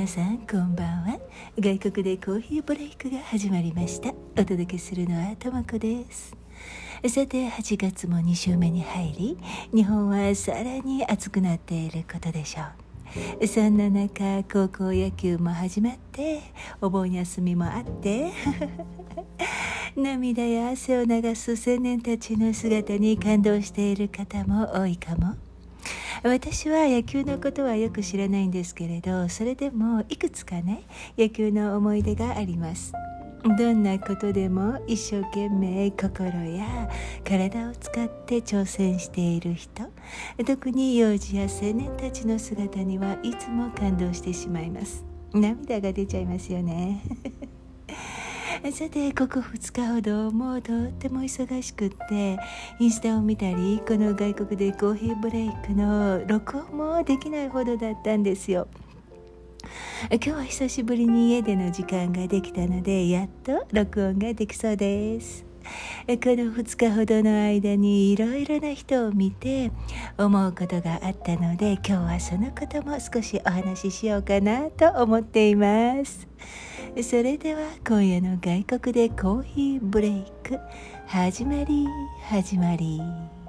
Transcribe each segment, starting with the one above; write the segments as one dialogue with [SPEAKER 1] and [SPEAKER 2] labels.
[SPEAKER 1] 皆さんこんばんは。外国でコーヒーブレイクが始まりました。お届けするのはともこです。さて8月も2週目に入り日本はさらに暑くなっていることでしょう。そんな中高校野球も始まってお盆休みもあって 涙や汗を流す青年たちの姿に感動している方も多いかも。私は野球のことはよく知らないんですけれどそれでもいくつかね野球の思い出があります。どんなことでも一生懸命心や体を使って挑戦している人特に幼児や青年たちの姿にはいつも感動してしまいます。涙が出ちゃいますよね。さてここ2日ほどもうとっても忙しくってインスタを見たりこの外国でコーヒーブレイクの録音もできないほどだったんですよ。今日は久しぶりに家での時間ができたのでやっと録音ができそうです。この2日ほどの間にいろいろな人を見て思うことがあったので今日はそのことも少しお話ししようかなと思っています。それでは今夜の外国でコーヒーブレイク始まり始まり。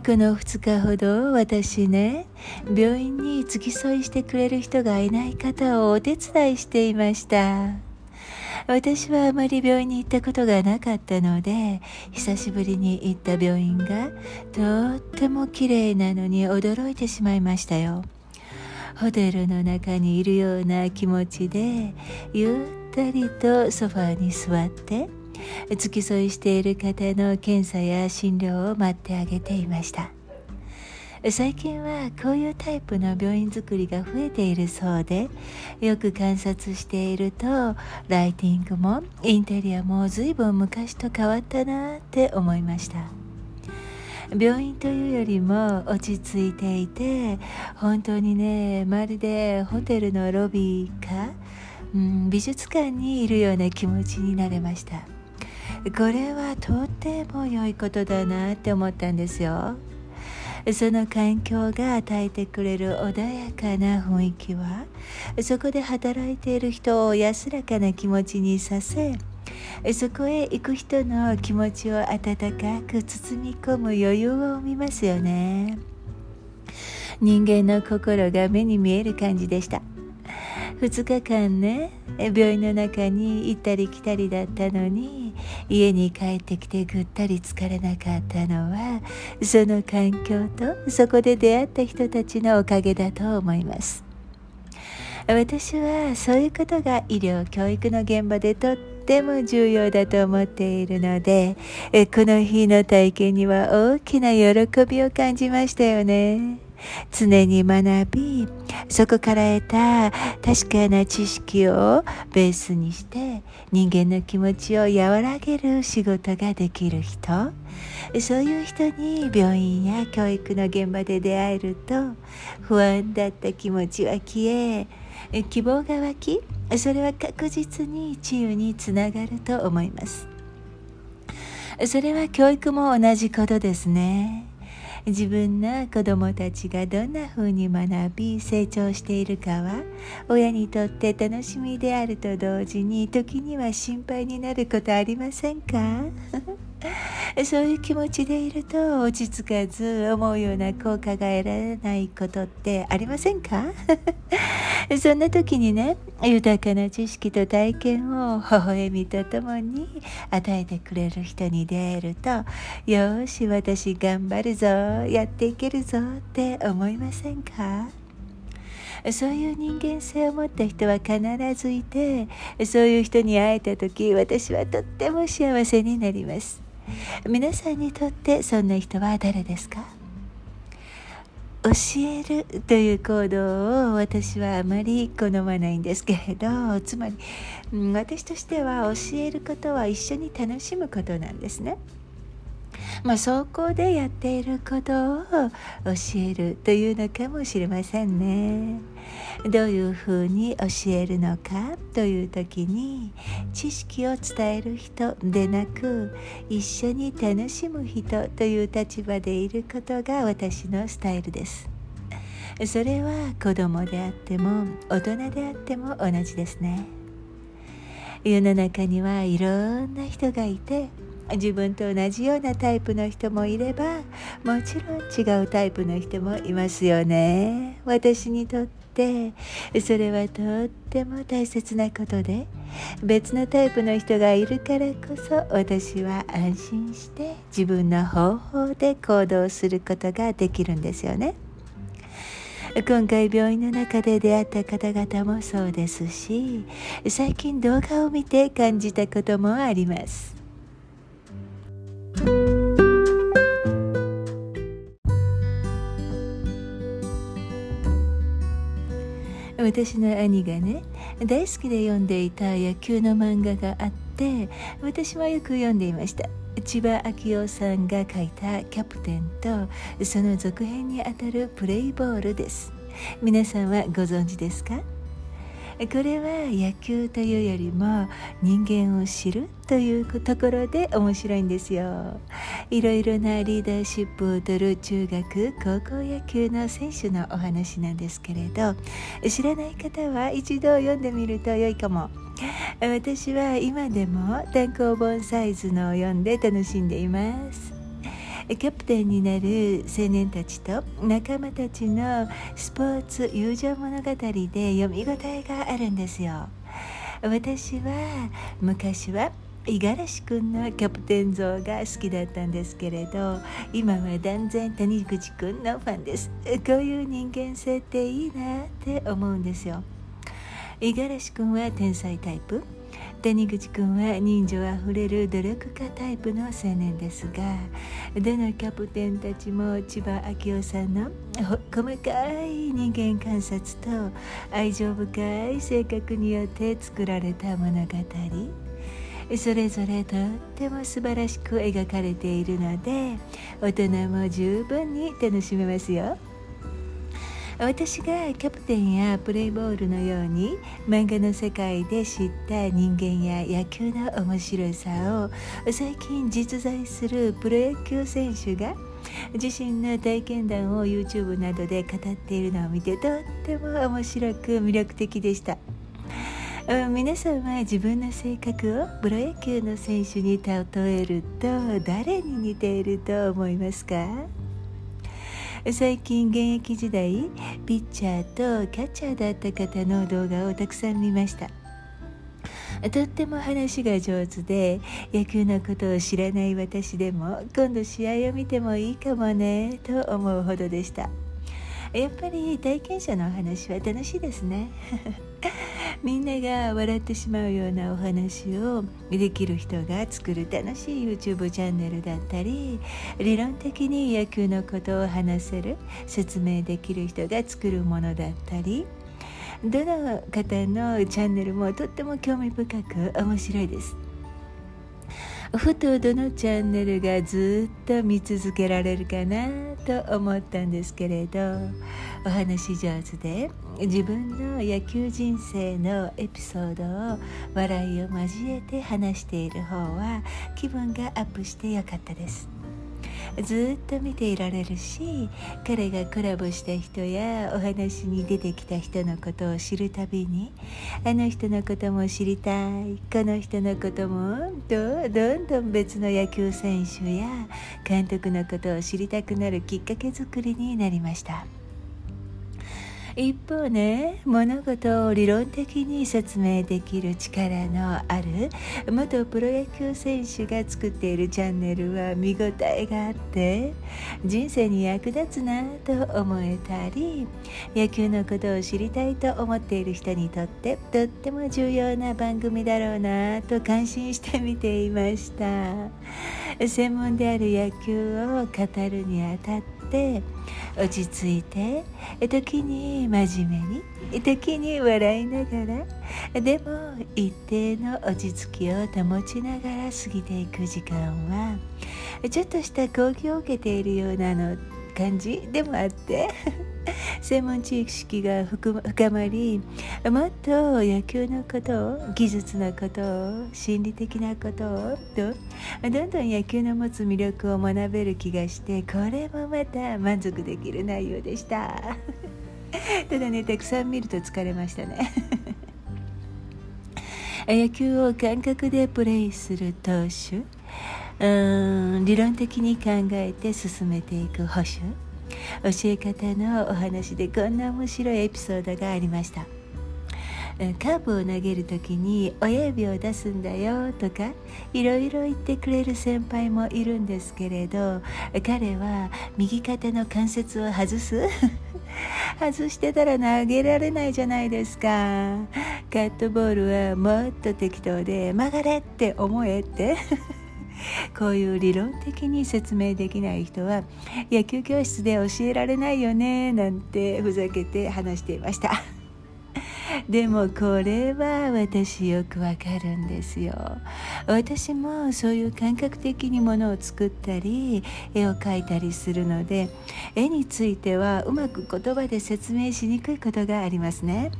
[SPEAKER 1] この2日ほど私ね病院に付き添いしてくれる人がいない方をお手伝いしていました。私はあまり病院に行ったことがなかったので久しぶりに行った病院がとっても綺麗なのに驚いてしまいましたよ。ホテルの中にいるような気持ちでゆったりとソファーに座って付き添いしている方の検査や診療を待ってあげていました。最近はこういうタイプの病院作りが増えているそうでよく観察しているとライティングもインテリアも随分昔と変わったなって思いました。病院というよりも落ち着いていて本当にねまるでホテルのロビーか、うん、美術館にいるような気持ちになれました。これはとても良いことだなって思ったんですよ。その環境が与えてくれる穏やかな雰囲気はそこで働いている人を安らかな気持ちにさせそこへ行く人の気持ちを温かく包み込む余裕を見ますよね。人間の心が目に見える感じでした。2日間ね病院の中に行ったり来たりだったのに家に帰ってきてぐったり疲れなかったのはその環境とそこで出会った人たちのおかげだと思います。私はそういうことが医療教育の現場でとっても重要だと思っているのでこの日の体験には大きな喜びを感じましたよね。常に学びそこから得た確かな知識をベースにして人間の気持ちを和らげる仕事ができる人。そういう人に病院や教育の現場で出会えると不安だった気持ちは消え希望が湧きそれは確実に治癒につながると思います。それは教育も同じことですね。自分の子どもたちがどんな風に学び成長しているかは親にとって楽しみであると同時に時には心配になることありませんか？そういう気持ちでいると落ち着かず思うような効果が得られないことってありませんか？そんな時にね豊かな知識と体験を微笑みとともに与えてくれる人に出会えるとよし私頑張るぞやっていけるぞって思いませんか？そういう人間性を持った人は必ずいてそういう人に会えた時私はとっても幸せになります。皆さんにとってそんな人は誰ですか？教えるという行動を私はあまり好まないんですけれどつまり私としては教えることは一緒に楽しむことなんですね。まあ、そこでやっていることを教えるというのかもしれませんね。どういうふうに教えるのかという時に知識を伝える人でなく一緒に楽しむ人という立場でいることが私のスタイルです。それは子供であっても大人であっても同じですね。世の中にはいろんな人がいて自分と同じようなタイプの人もいればもちろん違うタイプの人もいますよね。私にとってそれはとっても大切なことで別のタイプの人がいるからこそ私は安心して自分の方法で行動することができるんですよね。今回病院の中で出会った方々もそうですし最近動画を見て感じたこともあります。私の兄がね大好きで読んでいた野球の漫画があって私もよく読んでいました。千葉明夫さんが書いた「キャプテン」とその続編にあたる「プレイボール」です。皆さんはご存知ですか？これは野球というよりも人間を知るというところで面白いんですよ。いろいろなリーダーシップを取る中学高校野球の選手のお話なんですけれど知らない方は一度読んでみると良いかも。私は今でも単行本サイズのを読んで楽しんでいます。キャプテンになる青年たちと仲間たちのスポーツ友情物語で読み応えがあるんですよ。私は昔は五十嵐君のキャプテン像が好きだったんですけれど今は断然谷口君のファンです。こういう人間性っていいなって思うんですよ。五十嵐君は天才タイプ。谷口君は人情あふれる努力家タイプの青年ですがどのキャプテンたちも千葉明夫さんの細かい人間観察と愛情深い性格によって作られた物語それぞれとっても素晴らしく描かれているので大人も十分に楽しめますよ。私がキャプテンやプレイボールのように漫画の世界で知った人間や野球の面白さを最近実在するプロ野球選手が自身の体験談を YouTube などで語っているのを見てとっても面白く魅力的でした。皆さんは自分の性格をプロ野球の選手に例えると誰に似ていると思いますか？最近現役時代ピッチャーとキャッチャーだった方の動画をたくさん見ました。とっても話が上手で野球のことを知らない私でも今度試合を見てもいいかもねと思うほどでした。やっぱり体験者のお話は楽しいですね。みんなが笑ってしまうようなお話をできる人が作る楽しい YouTube チャンネルだったり理論的に野球のことを話せる説明できる人が作るものだったりどの方のチャンネルもとっても興味深く面白いです。ふとどのチャンネルがずっと見続けられるかなと思ったんですけれどお話上手で自分の野球人生のエピソードを笑いを交えて話している方は気分がアップしてよかったですずっと見ていられるし彼がコラボした人やお話に出てきた人のことを知るたびにあの人のことも知りたいこの人のこともとどんどん別の野球選手や監督のことを知りたくなるきっかけ作りになりました。一方ね物事を理論的に説明できる力のある元プロ野球選手が作っているチャンネルは見応えがあって人生に役立つなと思えたり野球のことを知りたいと思っている人にとってとっても重要な番組だろうなと感心して見ていました。専門である野球を語るにあたってって落ち着いて時に真面目に時に笑いながらでも一定の落ち着きを保ちながら過ぎていく時間はちょっとした講義を受けているようなの感じ？でもあって。専門知識が深まりもっと野球のことを技術のことを心理的なことをとどんどん野球の持つ魅力を学べる気がしてこれもまた満足できる内容でした。ただねたくさん見ると疲れましたね。野球を感覚でプレイする投手。うん理論的に考えて進めていく保守。教え方のお話でこんな面白いエピソードがありました。カーブを投げる時に親指を出すんだよとかいろいろ言ってくれる先輩もいるんですけれど彼は右肩の関節を外す？外してたら投げられないじゃないですか。カットボールはもっと適当で曲がれって思えって。こういう理論的に説明できない人は野球教室で教えられないよねなんてふざけて話していました。でもこれは私よくわかるんですよ。私もそういう感覚的にものを作ったり絵を描いたりするので絵についてはうまく言葉で説明しにくいことがありますね。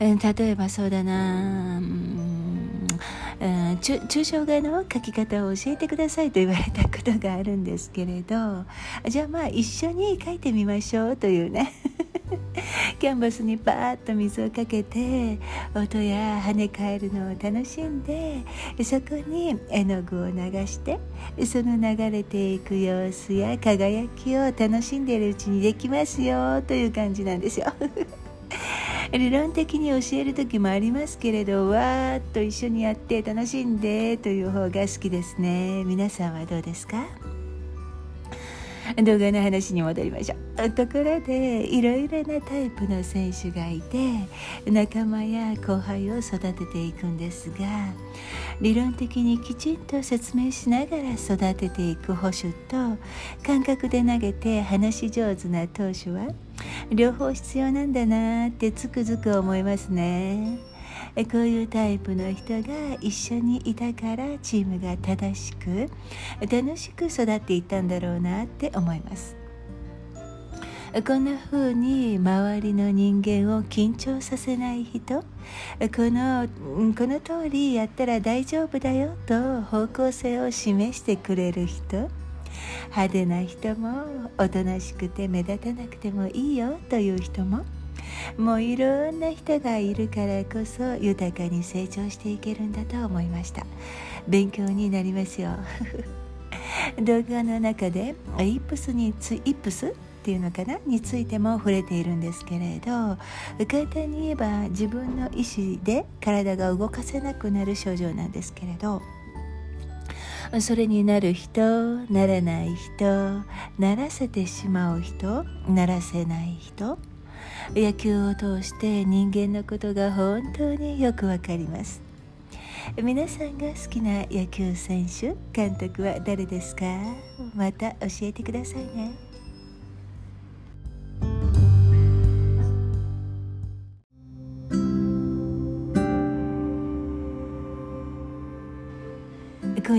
[SPEAKER 1] 例えばそうだな。うん、抽象画の描き方を教えてくださいと言われたことがあるんですけれどじゃあまあ一緒に描いてみましょうというね キャンバスにパーッと水をかけて音や跳ね返るのを楽しんでそこに絵の具を流してその流れていく様子や輝きを楽しんでいるうちにできますよという感じなんですよ。理論的に教える時もありますけれどわーっと一緒にやって楽しんでという方が好きですね。皆さんはどうですか？動画の話に戻りましょう。ところでいろいろなタイプの選手がいて仲間や後輩を育てていくんですが理論的にきちんと説明しながら育てていく保守と感覚で投げて話し上手な投手は両方必要なんだなってつくづく思いますね。こういうタイプの人が一緒にいたからチームが正しく楽しく育っていったんだろうなって思います。こんな風に周りの人間を緊張させない人このこの通りやったら大丈夫だよと方向性を示してくれる人。派手な人もおとなしくて目立たなくてもいいよという人ももういろんな人がいるからこそ豊かに成長していけるんだと思いました。勉強になりますよ。動画の中でイップスにつイップスっていうのかな？についても触れているんですけれど簡単に言えば自分の意思で体が動かせなくなる症状なんですけれどそれになる人ならない人ならせてしまう人ならせない人。野球を通して人間のことが本当によくわかります。皆さんが好きな野球選手監督は誰ですか？また教えてくださいね。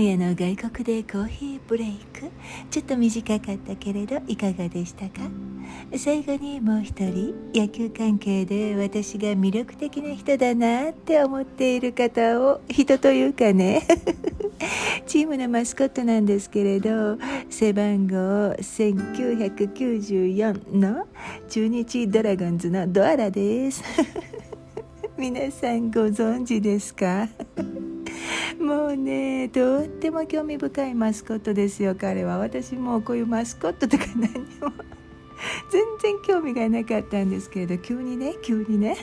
[SPEAKER 1] 今夜の外国でコーヒーブレイク。ちょっと短かったけれどいかがでしたか？最後にもう一人野球関係で私が魅力的な人だなって思っている方を人というかね。チームのマスコットなんですけれど背番号1994の中日ドラゴンズのドアラです。皆さんご存知ですか？もうねとっても興味深いマスコットですよ彼は。私もこういうマスコットとか何も全然興味がなかったんですけれど急にね 急にね。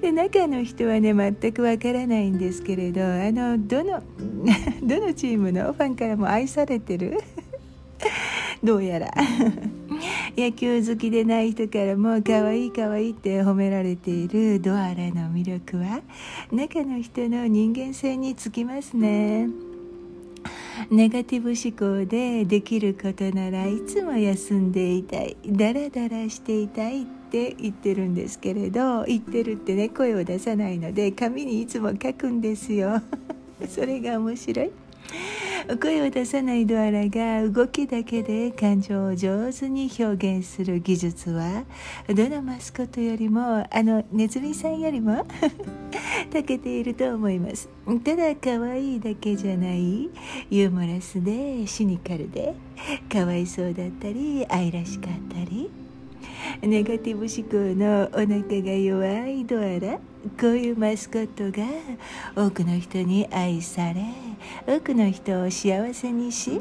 [SPEAKER 1] で中の人はね全くわからないんですけれどあのどの どのチームのファンからも愛されてる？どうやら。野球好きでない人からも可愛い可愛いって褒められているドアラの魅力は中の人の人間性につきますね。ネガティブ思考でできることならいつも休んでいたいダラダラしていたいって言ってるんですけれど言ってるってね声を出さないので紙にいつも書くんですよ。それが面白い。声を出さないドアラが動きだけで感情を上手に表現する技術はどのマスコットよりもあのネズミさんよりも 長けていると思います。ただ可愛いだけじゃないユーモラスでシニカルでかわいそうだったり愛らしかったりネガティブ思考のお腹が弱いドアラこういうマスコットが多くの人に愛され多くの人を幸せにし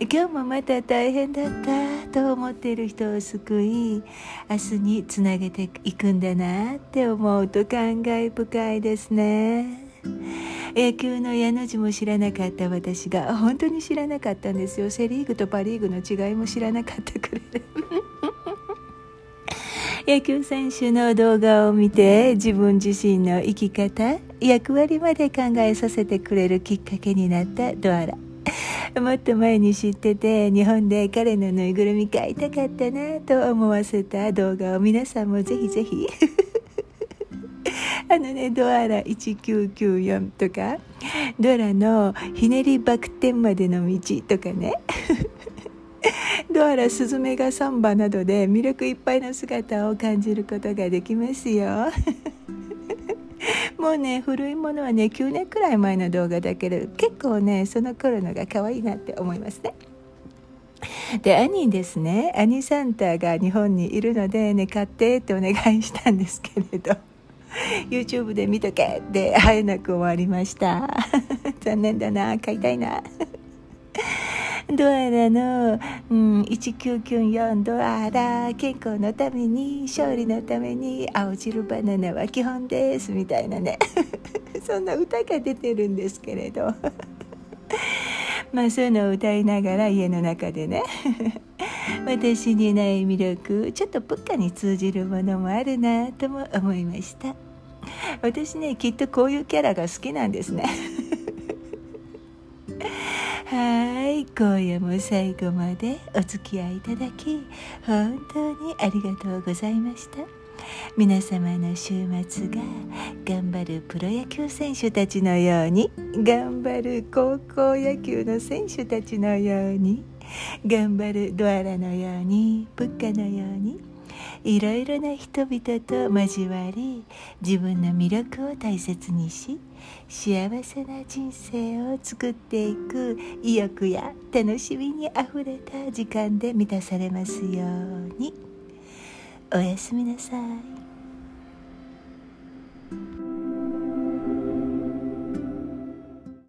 [SPEAKER 1] 今日もまた大変だったと思っている人を救い明日につなげていくんだなって思うと感慨深いですね野球の矢の字も知らなかった私が本当に知らなかったんですよセ・リーグとパ・リーグの違いも知らなかったくらい野球選手の動画を見て自分自身の生き方役割まで考えさせてくれるきっかけになったドアラ。もっと前に知ってて日本で彼のぬいぐるみ買いたかったなと思わせた動画を皆さんもぜひぜひ。あのねドアラ1994とかドラのひねりバク転までの道とかね。ドアラスズメがサンバなどで魅力いっぱいの姿を感じることができますよ。もうね古いものはね9年くらい前の動画だけど結構ねその頃のが可愛いなって思いますね。で兄ですね。兄サンタが日本にいるのでね買ってってお願いしたんですけれど YouTube で見とけって会えなく終わりました。残念だな。買いたいな。ドアラの、うん、1994ドアラ健康のために勝利のために青汁バナナは基本ですみたいなね。そんな歌が出てるんですけれど。まあそういうのを歌いながら家の中でね。私にない魅力ちょっとプッカに通じるものもあるなとも思いました。私ねきっとこういうキャラが好きなんですね。はい今夜も最後までお付き合いいただき本当にありがとうございました。皆様の週末が頑張るプロ野球選手たちのように頑張る高校野球の選手たちのように頑張るドアラのようにプッカのようにいろいろな人々と交わり自分の魅力を大切にし幸せな人生を作っていく意欲や楽しみにあふれた時間で満たされますようにおやすみなさい。